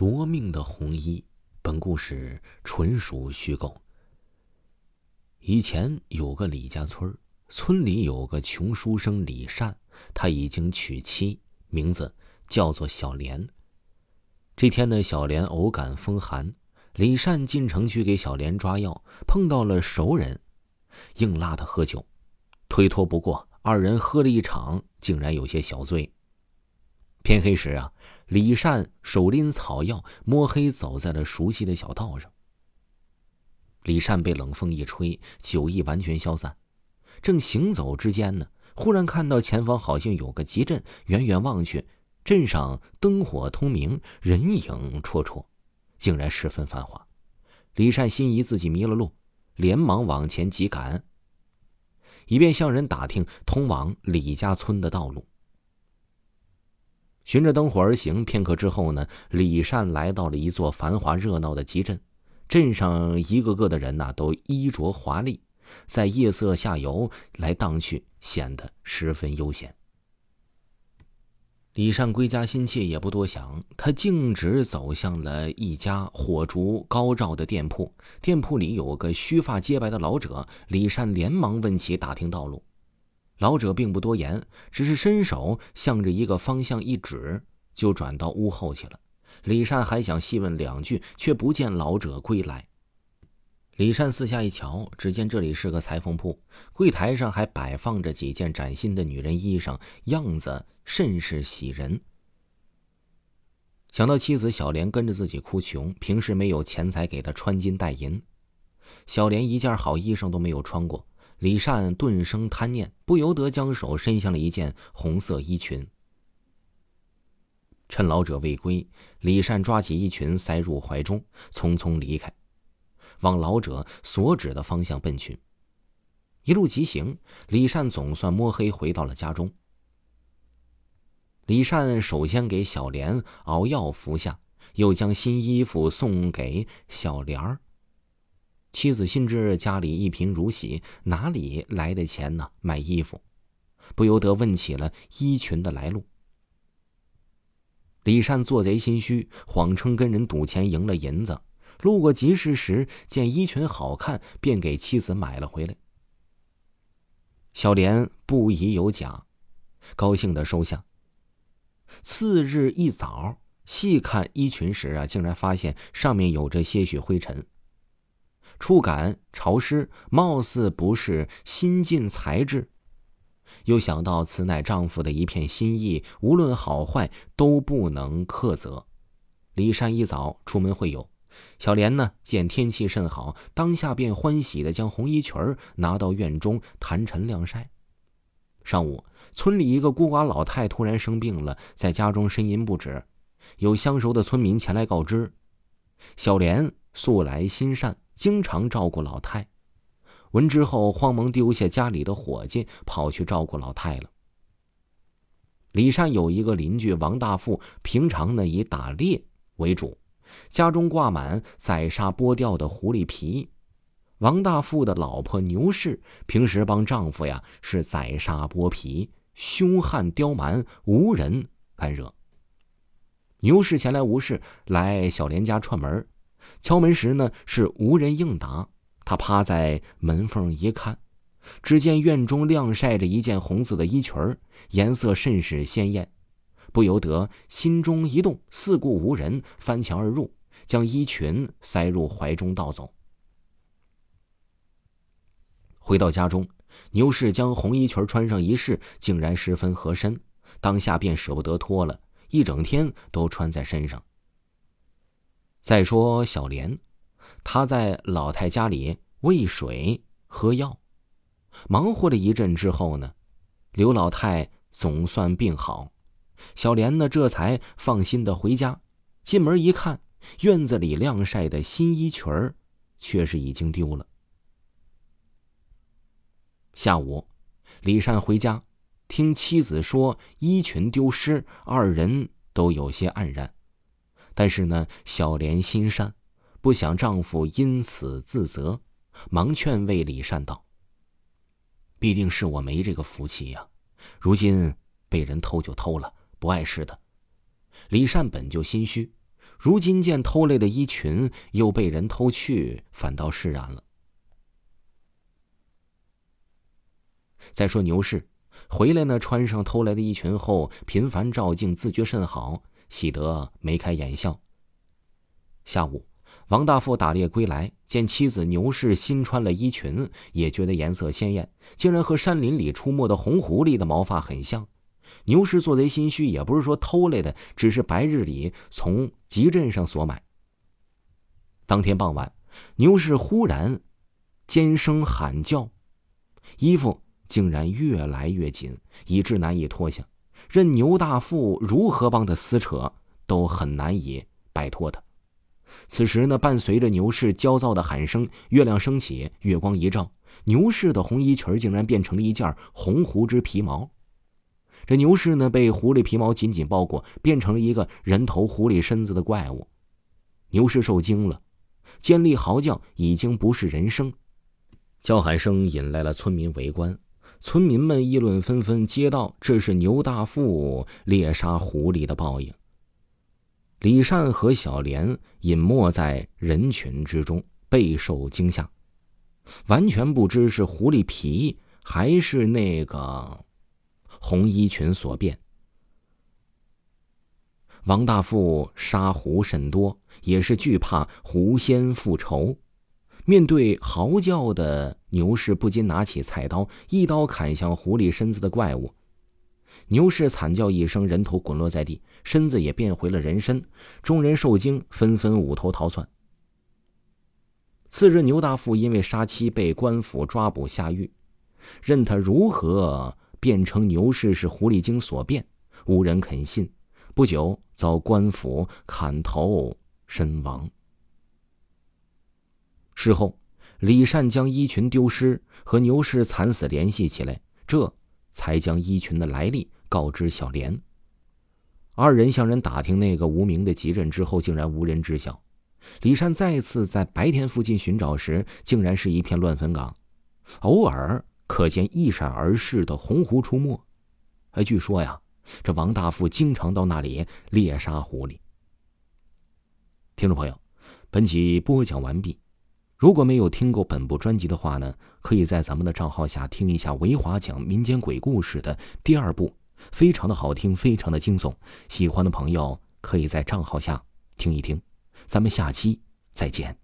夺命的红衣，本故事纯属虚构。以前有个李家村村里有个穷书生李善，他已经娶妻，名字叫做小莲。这天呢，小莲偶感风寒，李善进城去给小莲抓药，碰到了熟人，硬拉他喝酒，推脱不过，二人喝了一场，竟然有些小醉。天黑时啊，李善手拎草药，摸黑走在了熟悉的小道上。李善被冷风一吹，酒意完全消散。正行走之间呢，忽然看到前方好像有个集镇，远远望去，镇上灯火通明，人影绰绰，竟然十分繁华。李善心疑自己迷了路，连忙往前急赶，以便向人打听通往李家村的道路。循着灯火而行，片刻之后呢，李善来到了一座繁华热闹的集镇。镇上一个个的人呐，都衣着华丽，在夜色下游来荡去，显得十分悠闲。李善归家心切，也不多想，他径直走向了一家火烛高照的店铺。店铺里有个须发皆白的老者，李善连忙问起，打听道路。老者并不多言，只是伸手向着一个方向一指，就转到屋后去了。李善还想细问两句，却不见老者归来。李善四下一瞧，只见这里是个裁缝铺，柜台上还摆放着几件崭新的女人衣裳，样子甚是喜人。想到妻子小莲跟着自己哭穷，平时没有钱财给她穿金戴银，小莲一件好衣裳都没有穿过。李善顿生贪念，不由得将手伸向了一件红色衣裙。趁老者未归，李善抓起衣裙塞入怀中，匆匆离开，往老者所指的方向奔去。一路疾行，李善总算摸黑回到了家中。李善首先给小莲熬药服下，又将新衣服送给小莲儿。妻子心知家里一贫如洗，哪里来的钱呢？买衣服，不由得问起了衣裙的来路。李善做贼心虚，谎称跟人赌钱赢了银子，路过集市时见衣裙好看，便给妻子买了回来。小莲不疑有假，高兴的收下。次日一早细看衣裙时啊，竟然发现上面有着些许灰尘。触感潮湿，貌似不是新进材质。又想到此乃丈夫的一片心意，无论好坏都不能苛责。李善一早出门会友，小莲呢见天气甚好，当下便欢喜的将红衣裙儿拿到院中坛陈晾晒。上午，村里一个孤寡老太突然生病了，在家中呻吟不止，有相熟的村民前来告知，小莲素来心善。经常照顾老太，闻之后慌忙丢下家里的伙计，跑去照顾老太了。李善有一个邻居王大富，平常呢以打猎为主，家中挂满宰杀剥掉的狐狸皮。王大富的老婆牛氏平时帮丈夫呀是宰杀剥皮，凶悍刁蛮，无人敢惹。牛氏闲来无事来小莲家串门。敲门时呢，是无人应答。他趴在门缝一看，只见院中晾晒着一件红色的衣裙颜色甚是鲜艳，不由得心中一动，四顾无人，翻墙而入，将衣裙塞入怀中，盗走。回到家中，牛氏将红衣裙穿上一试，竟然十分合身，当下便舍不得脱了，一整天都穿在身上。再说小莲，她在老太家里喂水喝药，忙活了一阵之后呢，刘老太总算病好，小莲呢这才放心的回家。进门一看，院子里晾晒的新衣裙儿，却是已经丢了。下午，李善回家，听妻子说衣裙丢失，二人都有些黯然。但是呢，小莲心善，不想丈夫因此自责，忙劝慰李善道：“必定是我没这个福气呀，如今被人偷就偷了，不碍事的。”李善本就心虚，如今见偷来的衣裙又被人偷去，反倒释然了。再说牛氏回来呢，穿上偷来的衣裙后，频繁照镜，自觉甚好，喜得眉开眼笑。下午，王大富打猎归来，见妻子牛氏新穿了衣裙，也觉得颜色鲜艳，竟然和山林里出没的红狐狸的毛发很像。牛氏做贼心虚，也不是说偷来的，只是白日里从集镇上所买。当天傍晚，牛氏忽然尖声喊叫，衣服竟然越来越紧，以致难以脱下。任牛大富如何帮他撕扯，都很难以摆脱他。此时呢，伴随着牛氏焦躁的喊声，月亮升起，月光一照，牛氏的红衣裙竟然变成了一件红狐之皮毛。这牛氏呢，被狐狸皮毛紧紧包裹，变成了一个人头狐狸身子的怪物。牛氏受惊了，尖利嚎叫已经不是人声，叫喊声引来了村民围观。村民们议论纷纷，接道这是牛大富猎杀狐狸的报应。李善和小莲隐没在人群之中，备受惊吓，完全不知是狐狸皮还是那个。红衣裙所变。王大富杀狐甚多，也是惧怕狐仙复仇。面对嚎叫的牛氏，不禁拿起菜刀，一刀砍向狐狸身子的怪物。牛氏惨叫一声，人头滚落在地，身子也变回了人身。众人受惊，纷纷捂头逃窜。次日，牛大富因为杀妻被官府抓捕下狱，任他如何。变成牛氏是狐狸精所变，无人肯信。不久，遭官府砍头身亡。事后，李善将衣裙丢失和牛氏惨死联系起来，这才将衣裙的来历告知小莲。二人向人打听那个无名的吉人之后，竟然无人知晓。李善再次在白田附近寻找时，竟然是一片乱坟岗，偶尔。可见一闪而逝的红狐出没，哎，据说呀，这王大富经常到那里猎杀狐狸。听众朋友，本集播讲完毕。如果没有听过本部专辑的话呢，可以在咱们的账号下听一下维华讲民间鬼故事的第二部，非常的好听，非常的惊悚。喜欢的朋友可以在账号下听一听。咱们下期再见。